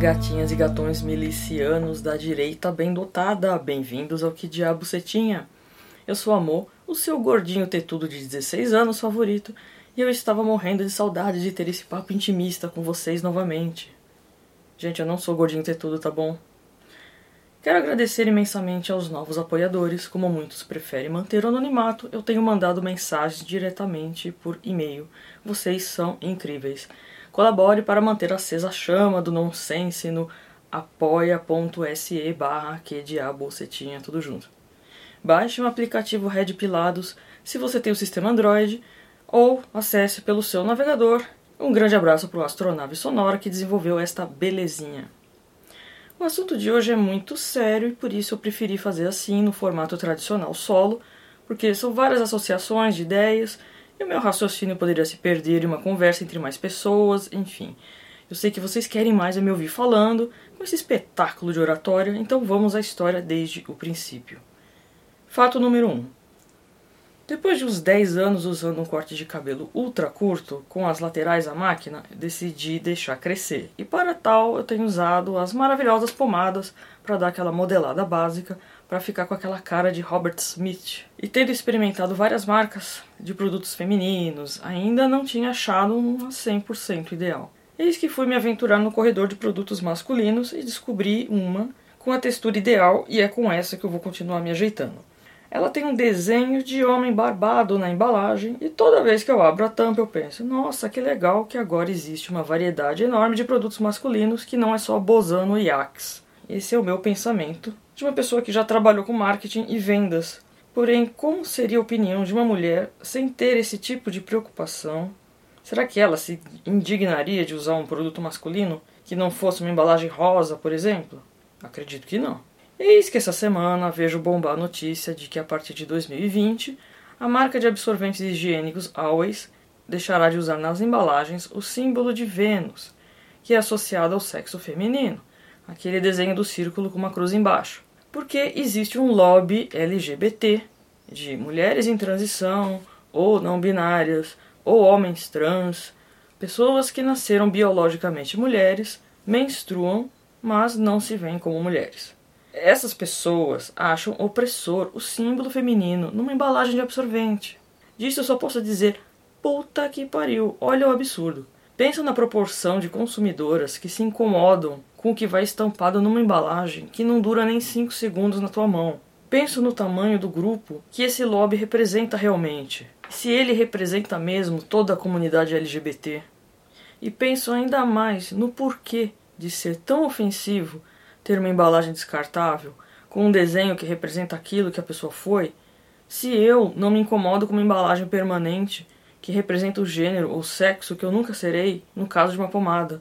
Gatinhas e gatões milicianos da direita bem dotada, bem-vindos ao Que Diabo Você Tinha. Eu sou Amor, o seu gordinho tetudo de 16 anos favorito, e eu estava morrendo de saudade de ter esse papo intimista com vocês novamente. Gente, eu não sou gordinho tetudo, tá bom? Quero agradecer imensamente aos novos apoiadores, como muitos preferem manter o anonimato, eu tenho mandado mensagens diretamente por e-mail. Vocês são incríveis. Colabore para manter acesa a chama do nonsense no apoia.se barra que diabo você tinha tudo junto. Baixe o aplicativo Red Pilados se você tem o sistema Android ou acesse pelo seu navegador. Um grande abraço para o Astronave Sonora que desenvolveu esta belezinha. O assunto de hoje é muito sério e por isso eu preferi fazer assim no formato tradicional solo, porque são várias associações de ideias e o meu raciocínio poderia se perder em uma conversa entre mais pessoas, enfim. Eu sei que vocês querem mais eu me ouvir falando com esse espetáculo de oratória, então vamos à história desde o princípio. Fato número 1. Um. Depois de uns 10 anos usando um corte de cabelo ultra curto, com as laterais à máquina, decidi deixar crescer. E para tal, eu tenho usado as maravilhosas pomadas para dar aquela modelada básica, para ficar com aquela cara de Robert Smith. E tendo experimentado várias marcas de produtos femininos, ainda não tinha achado uma 100% ideal. Eis que fui me aventurar no corredor de produtos masculinos e descobri uma com a textura ideal e é com essa que eu vou continuar me ajeitando. Ela tem um desenho de homem barbado na embalagem e toda vez que eu abro a tampa eu penso: nossa, que legal que agora existe uma variedade enorme de produtos masculinos que não é só Bozano e Axe. Esse é o meu pensamento de uma pessoa que já trabalhou com marketing e vendas. Porém, como seria a opinião de uma mulher sem ter esse tipo de preocupação? Será que ela se indignaria de usar um produto masculino que não fosse uma embalagem rosa, por exemplo? Acredito que não. Eis que essa semana vejo bombar a notícia de que a partir de 2020 a marca de absorventes higiênicos Always deixará de usar nas embalagens o símbolo de Vênus, que é associado ao sexo feminino, aquele desenho do círculo com uma cruz embaixo porque existe um lobby LGBT de mulheres em transição, ou não binárias, ou homens trans, pessoas que nasceram biologicamente mulheres, menstruam, mas não se veem como mulheres. Essas pessoas acham opressor o símbolo feminino numa embalagem de absorvente. Disso eu só posso dizer: puta que pariu, olha o absurdo. Pensa na proporção de consumidoras que se incomodam com o que vai estampado numa embalagem que não dura nem 5 segundos na tua mão. Penso no tamanho do grupo que esse lobby representa realmente, se ele representa mesmo toda a comunidade LGBT. E penso ainda mais no porquê de ser tão ofensivo ter uma embalagem descartável com um desenho que representa aquilo que a pessoa foi, se eu não me incomodo com uma embalagem permanente que representa o gênero ou sexo que eu nunca serei no caso de uma pomada.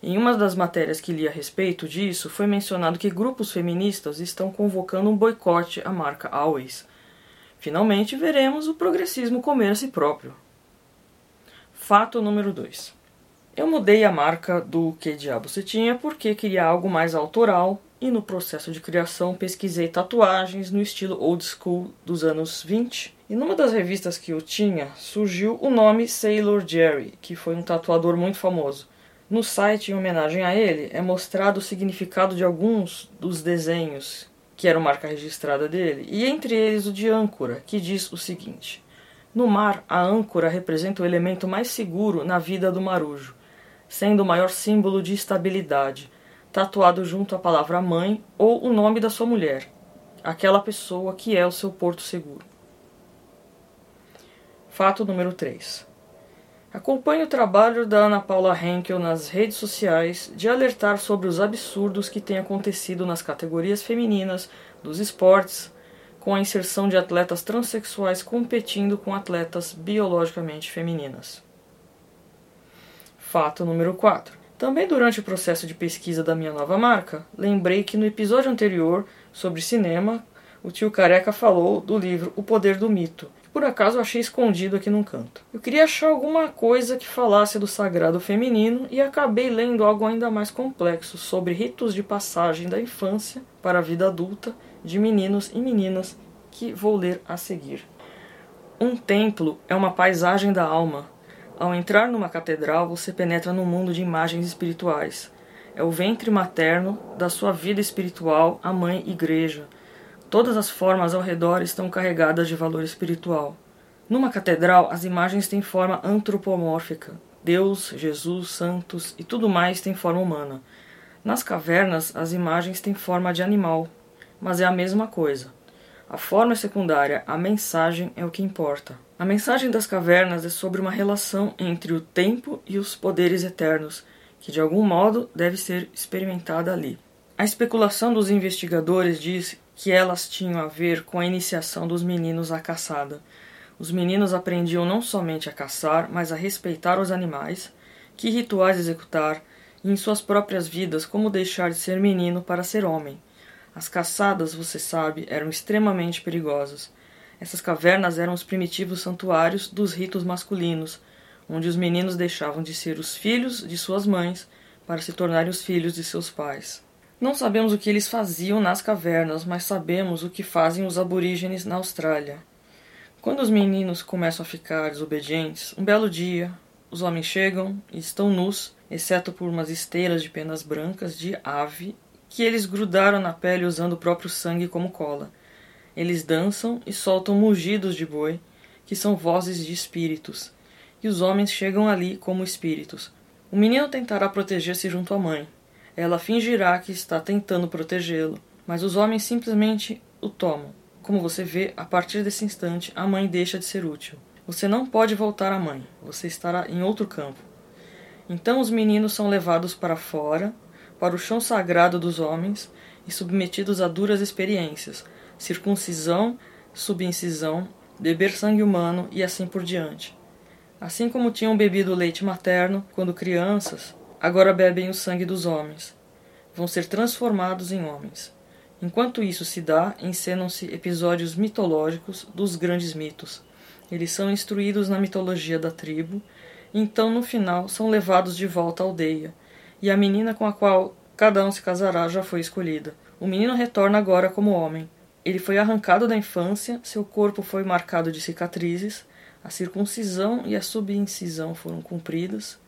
Em uma das matérias que li a respeito disso, foi mencionado que grupos feministas estão convocando um boicote à marca Always. Finalmente veremos o progressismo comer a si próprio. Fato número 2. Eu mudei a marca do Que Diabo Você Tinha porque queria algo mais autoral e no processo de criação pesquisei tatuagens no estilo old school dos anos 20. E numa das revistas que eu tinha surgiu o nome Sailor Jerry, que foi um tatuador muito famoso. No site, em homenagem a ele, é mostrado o significado de alguns dos desenhos que eram marca registrada dele, e entre eles o de âncora, que diz o seguinte: No mar, a âncora representa o elemento mais seguro na vida do marujo, sendo o maior símbolo de estabilidade, tatuado junto à palavra mãe ou o nome da sua mulher, aquela pessoa que é o seu porto seguro. Fato número 3. Acompanhe o trabalho da Ana Paula Henkel nas redes sociais de alertar sobre os absurdos que têm acontecido nas categorias femininas dos esportes, com a inserção de atletas transexuais competindo com atletas biologicamente femininas. Fato número 4. Também durante o processo de pesquisa da minha nova marca, lembrei que no episódio anterior sobre cinema, o tio Careca falou do livro O Poder do Mito, por acaso achei escondido aqui num canto. Eu queria achar alguma coisa que falasse do sagrado feminino e acabei lendo algo ainda mais complexo sobre ritos de passagem da infância para a vida adulta de meninos e meninas que vou ler a seguir. Um templo é uma paisagem da alma. Ao entrar numa catedral, você penetra num mundo de imagens espirituais. é o ventre materno da sua vida espiritual, a mãe igreja. Todas as formas ao redor estão carregadas de valor espiritual. Numa catedral, as imagens têm forma antropomórfica. Deus, Jesus, santos e tudo mais tem forma humana. Nas cavernas, as imagens têm forma de animal, mas é a mesma coisa. A forma é secundária, a mensagem é o que importa. A mensagem das cavernas é sobre uma relação entre o tempo e os poderes eternos, que de algum modo deve ser experimentada ali. A especulação dos investigadores diz que elas tinham a ver com a iniciação dos meninos à caçada. Os meninos aprendiam não somente a caçar, mas a respeitar os animais, que rituais executar, e em suas próprias vidas como deixar de ser menino para ser homem. As caçadas, você sabe, eram extremamente perigosas. Essas cavernas eram os primitivos santuários dos ritos masculinos, onde os meninos deixavam de ser os filhos de suas mães para se tornarem os filhos de seus pais. Não sabemos o que eles faziam nas cavernas, mas sabemos o que fazem os aborígenes na Austrália. Quando os meninos começam a ficar desobedientes, um belo dia, os homens chegam e estão nus, exceto por umas esteiras de penas brancas de ave que eles grudaram na pele usando o próprio sangue como cola. Eles dançam e soltam mugidos de boi, que são vozes de espíritos, e os homens chegam ali como espíritos. O menino tentará proteger-se junto à mãe. Ela fingirá que está tentando protegê-lo, mas os homens simplesmente o tomam. Como você vê, a partir desse instante, a mãe deixa de ser útil. Você não pode voltar à mãe, você estará em outro campo. Então os meninos são levados para fora, para o chão sagrado dos homens, e submetidos a duras experiências, circuncisão, subincisão, beber sangue humano e assim por diante. Assim como tinham bebido leite materno quando crianças, agora bebem o sangue dos homens. Vão ser transformados em homens. Enquanto isso se dá, encenam-se episódios mitológicos dos grandes mitos. Eles são instruídos na mitologia da tribo, então no final são levados de volta à aldeia, e a menina com a qual cada um se casará já foi escolhida. O menino retorna agora como homem. Ele foi arrancado da infância, seu corpo foi marcado de cicatrizes, a circuncisão e a subincisão foram cumpridas.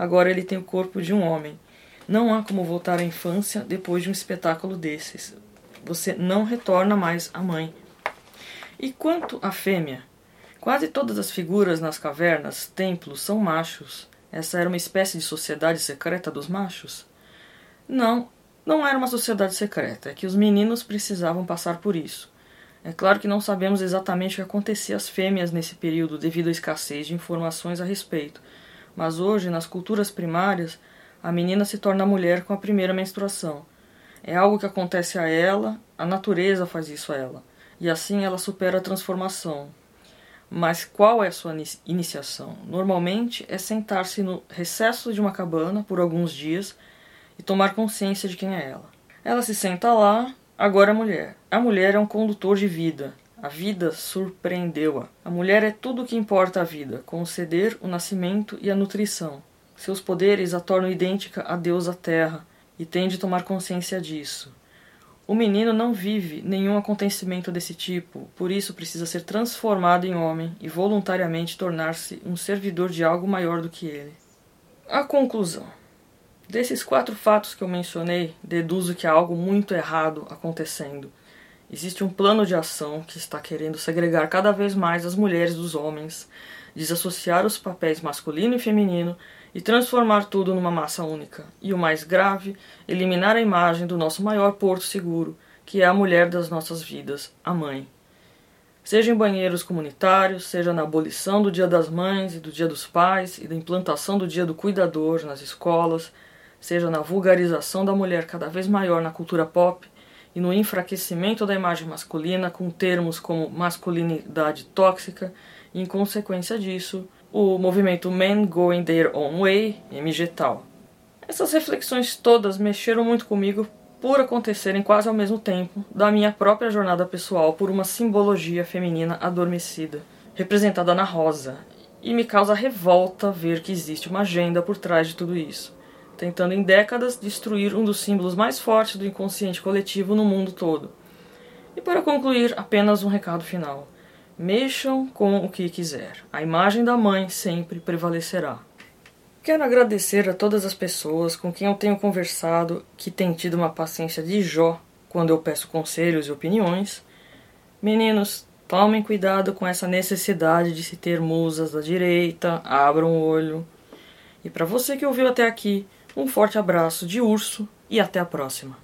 Agora ele tem o corpo de um homem. Não há como voltar à infância depois de um espetáculo desses. Você não retorna mais à mãe. E quanto à fêmea? Quase todas as figuras nas cavernas, templos, são machos. Essa era uma espécie de sociedade secreta dos machos? Não, não era uma sociedade secreta, é que os meninos precisavam passar por isso. É claro que não sabemos exatamente o que acontecia às fêmeas nesse período devido à escassez de informações a respeito, mas hoje, nas culturas primárias, a menina se torna mulher com a primeira menstruação. É algo que acontece a ela, a natureza faz isso a ela, e assim ela supera a transformação. Mas qual é a sua iniciação? Normalmente é sentar-se no recesso de uma cabana por alguns dias e tomar consciência de quem é ela. Ela se senta lá, agora a mulher. A mulher é um condutor de vida. A vida surpreendeu-a. A mulher é tudo o que importa à vida, conceder o nascimento e a nutrição. Seus poderes a tornam idêntica a Deus a terra, e tem de tomar consciência disso. O menino não vive nenhum acontecimento desse tipo, por isso precisa ser transformado em homem e voluntariamente tornar-se um servidor de algo maior do que ele. A conclusão. Desses quatro fatos que eu mencionei, deduzo que há algo muito errado acontecendo. Existe um plano de ação que está querendo segregar cada vez mais as mulheres dos homens, desassociar os papéis masculino e feminino e transformar tudo numa massa única. E o mais grave, eliminar a imagem do nosso maior porto seguro, que é a mulher das nossas vidas, a mãe. Seja em banheiros comunitários, seja na abolição do Dia das Mães e do Dia dos Pais e da implantação do Dia do Cuidador nas escolas, seja na vulgarização da mulher cada vez maior na cultura pop e no enfraquecimento da imagem masculina com termos como masculinidade tóxica, e em consequência disso, o movimento Men Going Their Own Way, MGTOW. Essas reflexões todas mexeram muito comigo por acontecerem quase ao mesmo tempo da minha própria jornada pessoal por uma simbologia feminina adormecida, representada na rosa, e me causa revolta ver que existe uma agenda por trás de tudo isso tentando em décadas destruir um dos símbolos mais fortes do inconsciente coletivo no mundo todo. E para concluir, apenas um recado final. Mexam com o que quiser. A imagem da mãe sempre prevalecerá. Quero agradecer a todas as pessoas com quem eu tenho conversado que têm tido uma paciência de Jó quando eu peço conselhos e opiniões. Meninos, tomem cuidado com essa necessidade de se ter musas da direita, abram o olho. E para você que ouviu até aqui, um forte abraço de urso e até a próxima.